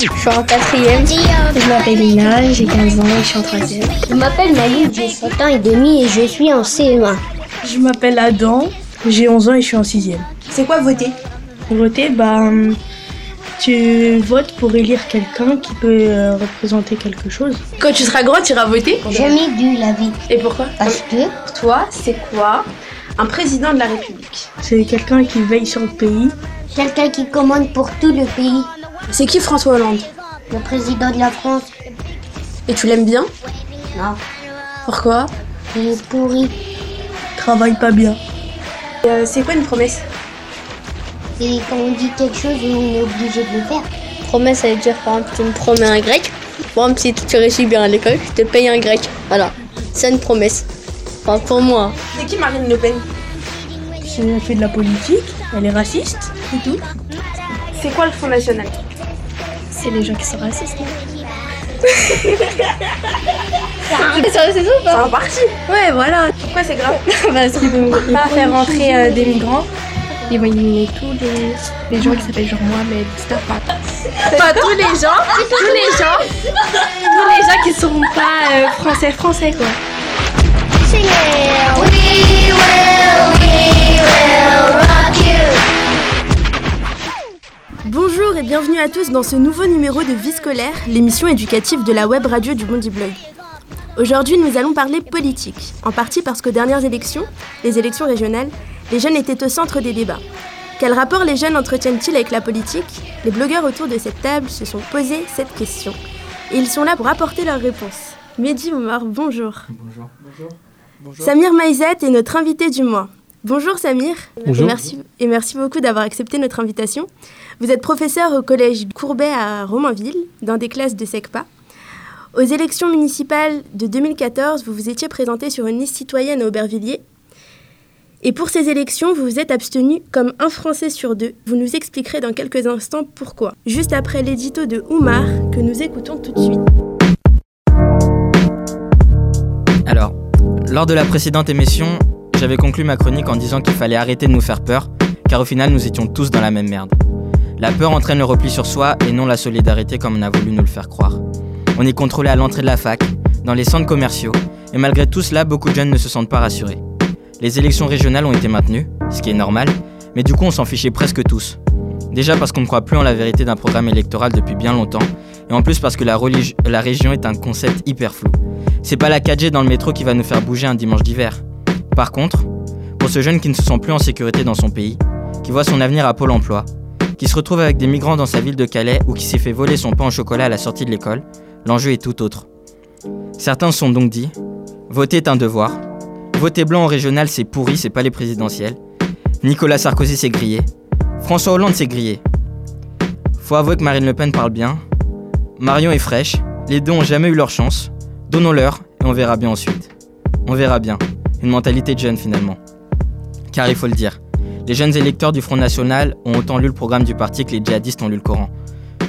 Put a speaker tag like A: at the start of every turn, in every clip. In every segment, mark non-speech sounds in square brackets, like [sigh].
A: Je suis en quatrième.
B: Je m'appelle Lina, j'ai 15 ans et je suis en troisième.
C: Je m'appelle Malik, j'ai 7 ans et demi et je suis en CE1.
D: Je m'appelle Adam, j'ai 11 ans et je suis en sixième.
E: C'est quoi voter?
D: Voter, bah, tu votes pour élire quelqu'un qui peut euh, représenter quelque chose.
E: Quand tu seras grand, tu iras voter?
C: Jamais dû la vie.
E: Et pourquoi?
C: Parce que
E: Pour toi, c'est quoi un président de la République?
D: C'est quelqu'un qui veille sur le pays.
C: quelqu'un qui commande pour tout le pays.
E: C'est qui François Hollande
C: Le président de la France.
E: Et tu l'aimes bien
C: Non,
E: Pourquoi
C: il est pourri.
D: Travaille pas bien.
E: Euh, C'est quoi une promesse
C: Et quand on dit quelque chose, on est obligé de le faire.
A: Promesse, ça veut dire, par exemple, tu me promets un grec. Par exemple, si tu réussis bien à l'école, je te paye un grec. Voilà. C'est une promesse. Enfin, pour moi.
E: C'est qui Marine Le Pen
D: Elle fait de la politique, elle est raciste et tout.
E: C'est quoi le Front National
B: Les gens qui sont racistes. [laughs]
A: C'est ça ou
E: C'est un parti
B: Ouais, voilà.
E: Pourquoi c'est grave [laughs]
B: Parce qu'ils vont pas faire rentrer euh, des migrants. Ils vont éliminer tous les, les gens qui s'appellent genre Mohamed, Mustafa.
E: Pas tous les gens [laughs]
B: Tous les gens, tous les gens qui sont pas euh, français, français quoi.
F: Bonjour et bienvenue à tous dans ce nouveau numéro de Vie scolaire, l'émission éducative de la web radio du Bondi Blog. Aujourd'hui, nous allons parler politique, en partie parce qu'aux dernières élections, les élections régionales, les jeunes étaient au centre des débats. Quel rapport les jeunes entretiennent-ils avec la politique? Les blogueurs autour de cette table se sont posé cette question. Et ils sont là pour apporter leurs réponses. Mehdi Omar, bonjour.
G: Bonjour. Bonjour.
F: Samir Maïzat est notre invité du mois. Bonjour Samir.
G: Bonjour.
F: Et merci, et merci beaucoup d'avoir accepté notre invitation. Vous êt professeur au collège Courbet à Romainville, dans des classes de SECPA. Aux élections municipales de 2014, vous vous étiez présenté sur une liste citoyenne à Aubervilliers. Et pour ces élections, vous vous êtes abstenu comme un Français sur deux. Vous nous expliquerez dans quelques instants pourquoi. Juste après l'édito de Oumar, que nous écoutons tout de suite.
G: Alors, lors de la précédente émission, j'avais conclu ma chronique en disant qu'il fallait arrêter de nous faire peur, car au final nous étions tous dans la même merde. La peur entraîne le repli sur soi et non la solidarité comme on a voulu nous le faire croire. On est contrôlé à l'entrée de la fac, dans les centres commerciaux, et malgré tout cela, beaucoup de jeunes ne se sentent pas rassurés. Les élections régionales ont été maintenues, ce qui est normal, mais du coup on s'en fichait presque tous. Déjà parce qu'on ne croit plus en la vérité d'un programme électoral depuis bien longtemps, et en plus parce que la, région est un concept hyper flou. C'est pas la 4G dans le métro qui va nous faire bouger un dimanche d'hiver. Par contre, pour ce jeune qui ne se sent plus en sécurité dans son pays, qui voit son avenir à Pôle emploi, qui se retrouve avec des migrants dans sa ville de Calais ou qui s'est fait voler son pain au chocolat à la sortie de l'école, l'enjeu est tout autre. Certains se sont donc dit voter est un devoir. Voter blanc en régional, c'est pourri, c'est pas les présidentielles. Nicolas Sarkozy s'est grillé. François Hollande s'est grillé. Faut avouer que Marine Le Pen parle bien. Marion est fraîche. Les deux ont jamais eu leur chance. Donnons-leur et on verra bien ensuite. On verra bien. Une mentalité de jeune finalement. Car il faut le dire, les jeunes électeurs du Front National ont autant lu le programme du parti que les djihadistes ont lu le Coran.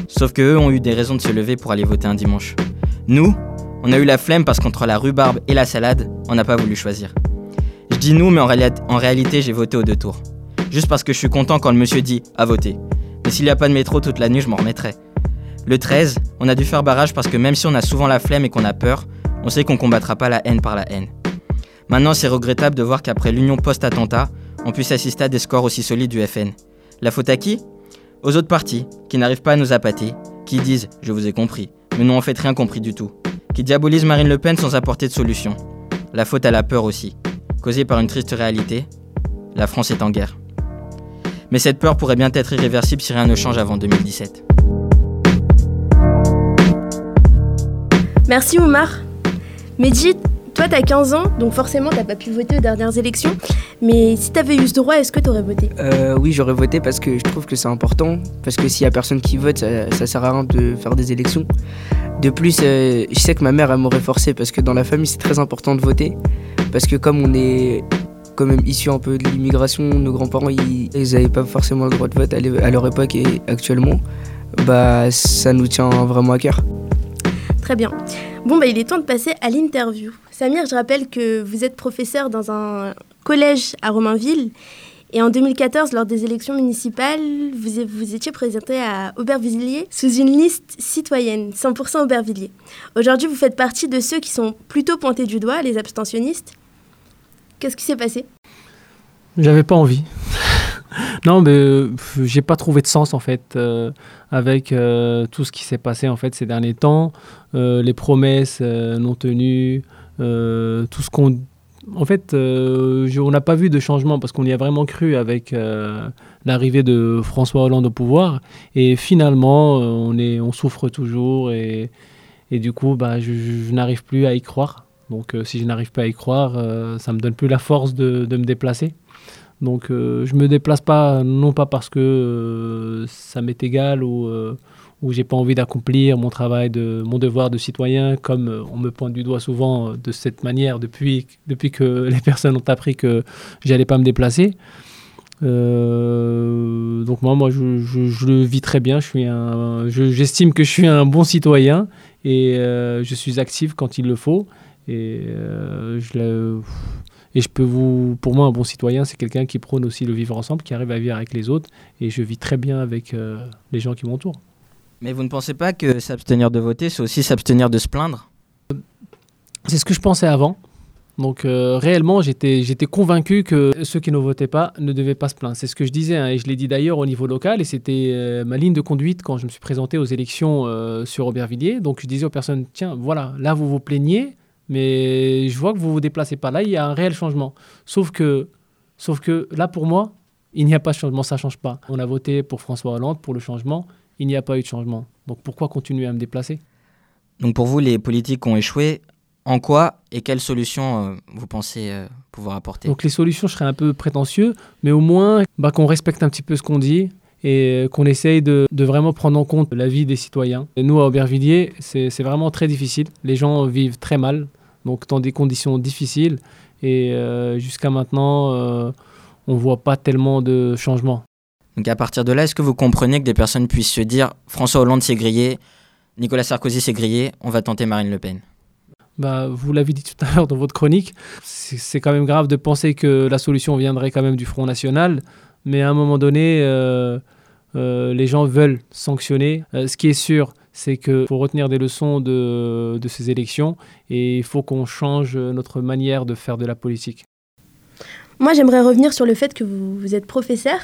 G: Sauf que eux ont eu des raisons de se lever pour aller voter un dimanche. Nous, on a eu la flemme parce qu'entre la rhubarbe et la salade, on n'a pas voulu choisir. Je dis nous, mais en, réali- en réalité, j'ai voté aux deux tours. Juste parce que je suis content quand le monsieur dit à voter. Mais s'il n'y a pas de métro toute la nuit, je m'en remettrai. Le 13, on a dû faire barrage parce que même si on a souvent la flemme et qu'on a peur, on sait qu'on combattra pas la haine par la haine. Maintenant, c'est regrettable de voir qu'après l'union post-attentat, on puisse assister à des scores aussi solides du FN. La faute à qui? Aux autres partis, qui n'arrivent pas à nous appâter, qui disent « je vous ai compris », mais n'ont en fait rien compris du tout, qui diabolisent Marine Le Pen sans apporter de solution. La faute à la peur aussi, causée par une triste réalité, la France est en guerre. Mais cette peur pourrait bien être irréversible si rien ne change avant 2017.
F: Merci Oumar. Mehdi, toi t'as 15 ans, donc forcément t'as pas pu voter aux dernières élections. Mais si t'avais eu ce droit, est-ce que t'aurais voté?
H: Euh, oui, j'aurais voté parce que je trouve que c'est important. Parce que s'il y a personne qui vote, ça, ça sert à rien de faire des élections. De plus, euh, je sais que ma mère, elle m'aurait forcé parce que dans la famille, c'est très important de voter. Parce que comme on est quand même issu un peu de l'immigration, nos grands-parents, ils n'avaient pas forcément le droit de vote à leur époque et actuellement. Bah, ça nous tient vraiment à cœur.
F: Très bien. Bon, bah, il est temps de passer à l'interview. Samir, je rappelle que vous êtes professeur dans un collège à Romainville Et en 2014, lors des élections municipales, vous, vous étiez présenté à Aubervilliers sous une liste citoyenne, 100% Aubervilliers. Aujourd'hui, vous faites partie de ceux qui sont plutôt pointés du doigt, les abstentionnistes. Qu'est-ce qui s'est passé?
I: J'avais pas envie. Non, mais euh, j'ai pas trouvé de sens en fait euh, avec euh, tout ce qui s'est passé en fait ces derniers temps, les promesses non tenues, tout ce qu'on en fait, on n'a pas vu de changement parce qu'on y a vraiment cru avec l'arrivée de François Hollande au pouvoir. Et finalement, on, est, on souffre toujours et, et du coup, bah, je, n'arrive plus à y croire. Donc, si je n'arrive pas à y croire, ça me donne plus la force de, de me déplacer. Donc euh, je me déplace pas, non pas parce que euh, ça m'est égal ou, euh, ou j'ai pas envie d'accomplir mon travail, de, mon devoir de citoyen, comme on me pointe du doigt souvent de cette manière depuis, depuis que [laughs] les personnes ont appris que j'allais pas me déplacer. donc moi, moi je, je, le vis très bien. Je j'estime que je suis un bon citoyen et je suis actif quand il le faut. Et je, et je peux vous, pour moi, un bon citoyen, c'est quelqu'un qui prône aussi le vivre ensemble, qui arrive à vivre avec les autres. Et je vis très bien avec euh, les gens qui m'entourent.
G: Mais vous ne pensez pas que s'abstenir de voter, c'est aussi s'abstenir de se plaindre?
I: C'est ce que je pensais avant. Donc euh, réellement, j'étais, j'étais convaincu que ceux qui ne votaient pas ne devaient pas se plaindre. C'est ce que je disais, hein, et je l'ai dit d'ailleurs au niveau local, et c'était euh, ma ligne de conduite quand je me suis présenté aux élections sur Aubervilliers. Donc je disais aux personnes, tiens, voilà, là vous vous plaignez, mais je vois que vous vous déplacez pas. Là, il y a un réel changement. Sauf que, sauf que là, pour moi, il n'y a pas de changement, ça change pas. On a voté pour François Hollande pour le changement, il n'y a pas eu de changement. Donc pourquoi continuer à me déplacer?
G: Donc pour vous, les politiques ont échoué. En quoi et quelles solutions euh, vous pensez euh, pouvoir apporter?
I: Donc les solutions, je serais un peu prétentieux, mais au moins bah, qu'on respecte un petit peu ce qu'on dit et qu'on essaye de, de, vraiment prendre en compte la vie des citoyens. Et nous, à Aubervilliers, c'est vraiment très difficile. Les gens vivent très mal donc dans des conditions difficiles. Et euh, jusqu'à maintenant, euh, on ne voit pas tellement de changements.
G: Donc à partir de là, est-ce que vous comprenez que des personnes puissent se dire François Hollande s'est grillé, Nicolas Sarkozy s'est grillé, on va tenter Marine Le Pen?
I: Bah, vous l'avez dit tout à l'heure dans votre chronique, c'est quand même grave de penser que la solution viendrait quand même du Front National, mais à un moment donné, euh, les gens veulent sanctionner. ce qui est sûr, c'est qu'il faut retenir des leçons de, ces élections et il faut qu'on change notre manière de faire de la politique.
F: Moi, j'aimerais revenir sur le fait que vous, êtes professeur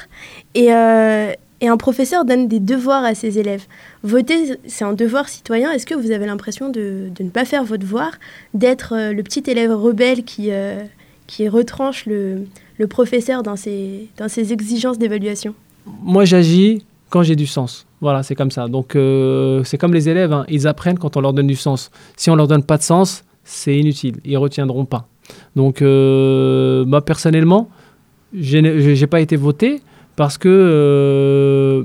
F: et, euh, et, un professeur donne des devoirs à ses élèves. Voter, c'est un devoir citoyen. Est-ce que vous avez l'impression de, ne pas faire votre devoir, d'être euh, le petit élève rebelle qui, euh, qui retranche le, le professeur dans ses, dans ses exigences d'évaluation?
I: Moi, j'agis quand j'ai du sens. Voilà, c'est comme ça. Donc, euh, c'est comme les élèves, hein. ils apprennent quand on leur donne du sens. Si on leur donne pas de sens, c'est inutile, ils retiendront pas. Donc, euh, moi, personnellement, je n'ai pas été voté parce que, euh,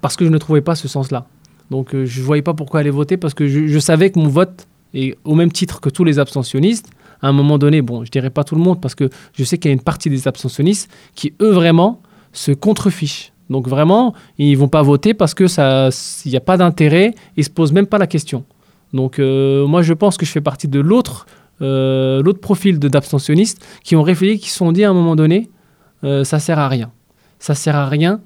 I: parce que je ne trouvais pas ce sens-là. Donc, je ne voyais pas pourquoi aller voter parce que je, je, savais que mon vote est au même titre que tous les abstentionnistes. À un moment donné, bon, je dirais pas tout le monde parce que je sais qu'il y a une partie des abstentionnistes qui, eux, vraiment, se contrefichent donc vraiment, ils vont pas voter parce que ça, n'y a pas d'intérêt, ils se posent même pas la question. Donc euh, moi, je pense que je fais partie de l'autre, euh, profil d'abstentionnistes qui ont réfléchi, qui se sont dit à un moment donné, euh, ça sert à rien. Ça sert à rien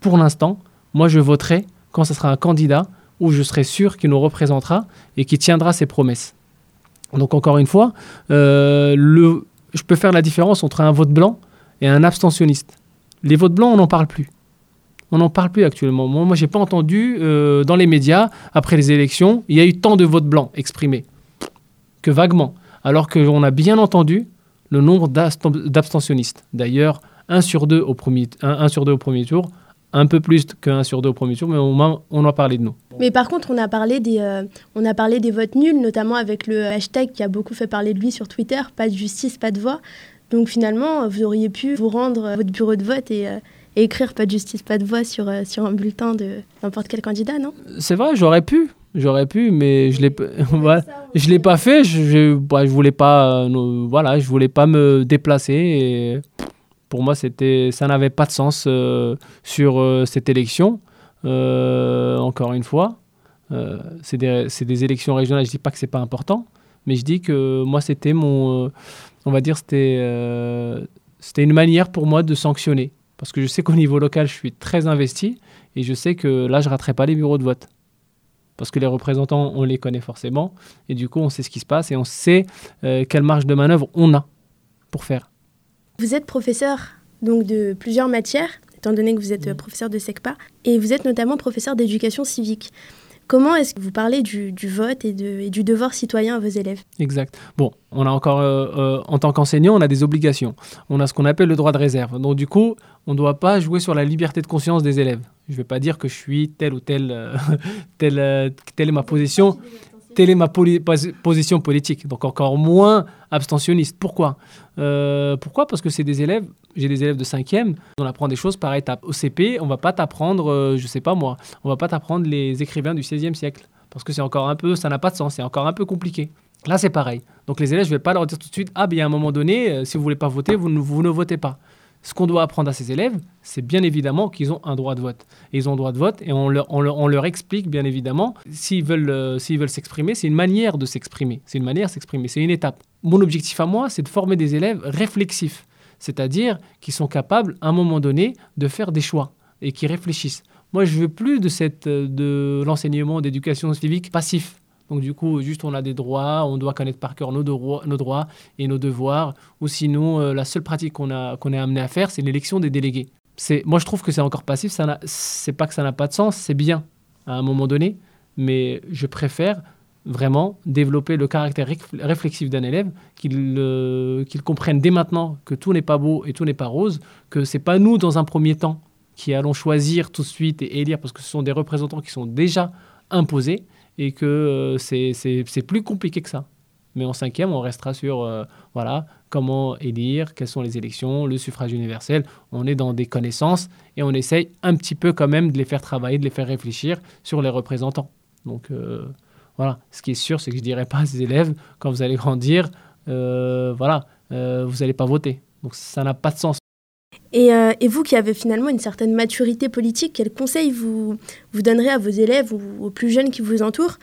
I: pour l'instant. Moi, je voterai quand ce sera un candidat où je serai sûr qu'il nous représentera et qui tiendra ses promesses. Donc encore une fois, le, je peux faire la différence entre un vote blanc et un abstentionniste. Les votes blancs, on n'en parle plus. On n'en parle plus actuellement. Moi, moi je n'ai pas entendu euh, dans les médias, après les élections, il y a eu tant de votes blancs exprimés. Que vaguement. Alors qu'on a bien entendu le nombre d'abstentionnistes. D'ailleurs, 1 sur 2 au premier, sur au premier tour, un peu plus que 1 sur 2 au premier tour, mais au moins, on a parlé de nous.
F: Mais par contre, on a parlé des, euh, on a parlé des votes nuls, notamment avec le hashtag qui a beaucoup fait parler de lui sur Twitter, pas de justice, pas de voix. Donc finalement, vous auriez pu vous rendre à votre bureau de vote et, euh, et écrire pas de justice, pas de voix sur, euh, sur un bulletin de n'importe quel candidat, non?
I: C'est vrai, j'aurais pu. J'aurais pu, mais je l'ai, [laughs] je l'ai pas fait. Je, je, bah, je voulais pas, euh, voilà, je voulais pas me déplacer. Et pour moi, c'était, ça n'avait pas de sens euh, sur cette élection. encore une fois, c'est des, des, élections régionales. Je dis pas que c'est pas important, mais je dis que moi, c'était mon, on va dire, c'était C'était une manière pour moi de sanctionner. Parce que je sais qu'au niveau local, je suis très investi et je sais que là, je ne raterai pas les bureaux de vote. Parce que les représentants, on les connaît forcément. Et du coup, on sait ce qui se passe et on sait euh, quelle marge de manœuvre on a pour faire.
F: Vous êtes professeur donc de plusieurs matières, étant donné que vous êtes professeur de SECPA, et vous êtes notamment professeur d'éducation civique. Comment est-ce que vous parlez du, du vote et, de, et, du devoir citoyen à vos élèves?
I: Exact. Bon, on a encore, euh, euh, en tant qu'enseignant, on a des obligations. On a ce qu'on appelle le droit de réserve. Donc du coup, on ne doit pas jouer sur la liberté de conscience des élèves. Je ne vais pas dire que je suis telle ou telle, euh, [laughs] euh, telle est ma position, telle est ma position politique. Donc encore moins abstentionniste. Pourquoi? Euh, Pourquoi? Parce que c'est des élèves, j'ai des élèves de 5e, on apprend des choses par étapes. Au CP, on va pas t'apprendre, je sais pas moi, on va pas t'apprendre les écrivains du 16e siècle. Parce que c'est encore un peu, ça n'a pas de sens, c'est encore un peu compliqué. Là, c'est pareil. Donc les élèves, je vais pas leur dire tout de suite, ah, bien à un moment donné, si vous voulez pas voter, ne, vous ne votez pas. Ce qu'on doit apprendre à ces élèves, c'est bien évidemment qu'ils ont un droit de vote. Et ils ont droit de vote et on leur, explique bien évidemment, s'ils veulent euh, s'ils veulent s'exprimer, c'est une manière de s'exprimer. C'est une manière de s'exprimer, c'est une étape. Mon objectif à moi, c'est de former des élèves réflexifs, c'est-à-dire qui sont capables, à un moment donné, de faire des choix et qui réfléchissent. Moi, je veux plus de, euh, de l'enseignement d'éducation civique passif. Donc du coup, juste on a des droits, on doit connaître par cœur nos, droits, et nos devoirs. Ou sinon, euh, la seule pratique qu'on qu'on est amené à faire, c'est l'élection des délégués. Moi, je trouve que c'est encore passif. C'est pas que ça n'a pas de sens, c'est bien à un moment donné, mais je préfère vraiment développer le caractère réf- réflexif d'un élève, qu'il, euh, qu'il comprenne dès maintenant que tout n'est pas beau et tout n'est pas rose, que c'est pas nous dans un premier temps qui allons choisir tout de suite et élire, parce que ce sont des représentants qui sont déjà imposés et que euh, c'est, plus compliqué que ça. Mais en cinquième, on restera sur euh, voilà, comment élire, quelles sont les élections, le suffrage universel. On est dans des connaissances et on essaye un petit peu quand même de les faire travailler, de les faire réfléchir sur les représentants. Donc euh, voilà, ce qui est sûr, c'est que je ne dirais pas à ces élèves, quand vous allez grandir, voilà, vous n'allez pas voter. Donc ça n'a pas de sens.
F: Et, euh, et, vous qui avez finalement une certaine maturité politique, quels conseils vous, vous donnerez à vos élèves ou aux plus jeunes qui vous entourent,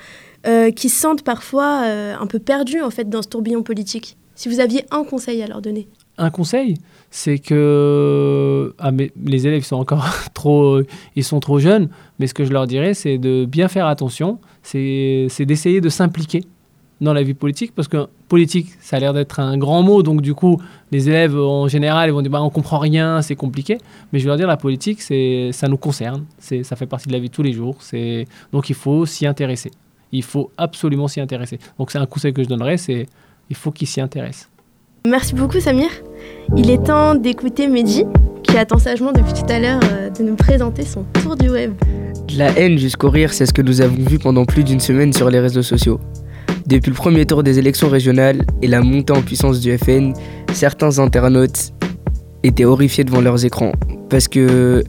F: euh, qui se sentent parfois euh, un peu perdus en fait dans ce tourbillon politique? Si vous aviez un conseil à leur donner.
I: Un conseil, c'est que ah, mais les élèves sont encore [laughs] trop, ils sont trop jeunes, mais ce que je leur dirais, c'est de bien faire attention, c'est d'essayer de s'impliquer dans la vie politique, parce que politique, ça a l'air d'être un grand mot, donc du coup, les élèves en général, ils vont dire bah, on comprend rien, c'est compliqué, mais je veux leur dire la politique, c'est ça nous concerne, c'est ça fait partie de la vie de tous les jours, c'est donc il faut s'y intéresser, il faut absolument s'y intéresser. Donc c'est un conseil que je donnerais, c'est il faut qu'ils s'y intéressent.
F: Merci beaucoup Samir. Il est temps d'écouter Mehdi, qui attend sagement depuis tout à l'heure euh, de nous présenter son tour du web.
H: De la haine jusqu'au rire, c'est ce que nous avons vu pendant plus d'une semaine sur les réseaux sociaux. Depuis le premier tour des élections régionales et la montée en puissance du FN, certains internautes étaient horrifiés devant leurs écrans. Parce que,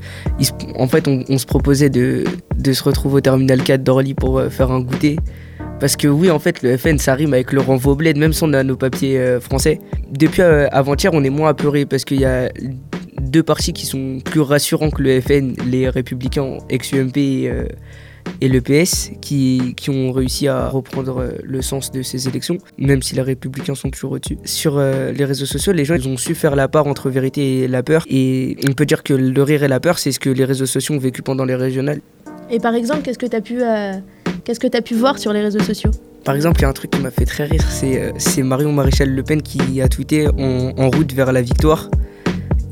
H: en fait, on, se proposait de, se retrouver au terminal 4 d'Orly pour euh, faire un goûter. Parce que oui, en fait, le FN, ça rime avec le renvoi bled, même si on a nos papiers euh, français. Depuis euh, avant-hier, on est moins apeuré parce qu'il y a deux partis qui sont plus rassurants que le FN, les Républicains ex-UMP et, et le PS, qui, qui, ont réussi à reprendre euh, le sens de ces élections, même si les Républicains sont toujours au-dessus. Sur euh, les réseaux sociaux, les gens ils ont su faire la part entre vérité et la peur. Et on peut dire que le rire et la peur, c'est ce que les réseaux sociaux ont vécu pendant les régionales.
F: Et par exemple, qu'est-ce que tu as pu... Euh Qu'est-ce que tu as pu voir sur les réseaux sociaux?
H: Par exemple, il y a un truc qui m'a fait très rire, c'est euh, Marion Maréchal Le Pen qui a tweeté en, en, route vers la victoire.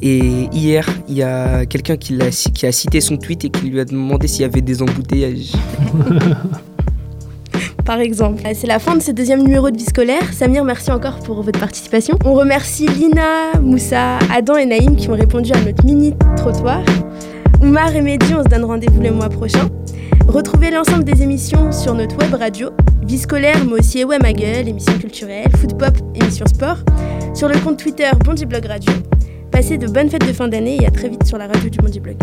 H: Et hier, il y a quelqu'un qui, a, qui a cité son tweet et qui lui a demandé s'il y avait des embouteillages. [laughs]
F: Par exemple. C'est la fin de ce deuxième numéro de vie scolaire. Samir, merci encore pour votre participation. On remercie Lina, Moussa, Adam et Naïm qui ont répondu à notre mini trottoir. Oumar et Mehdi, on se donne rendez-vous le mois prochain. Retrouvez l'ensemble des émissions sur notre web radio, Vie scolaire, mais aussi Ewa ma gueule, émissions culturelles, foot pop, émissions sport, sur le compte Twitter Bondi Blog Radio. Passez de bonnes fêtes de fin d'année et à très vite sur la radio du Bondi Blog.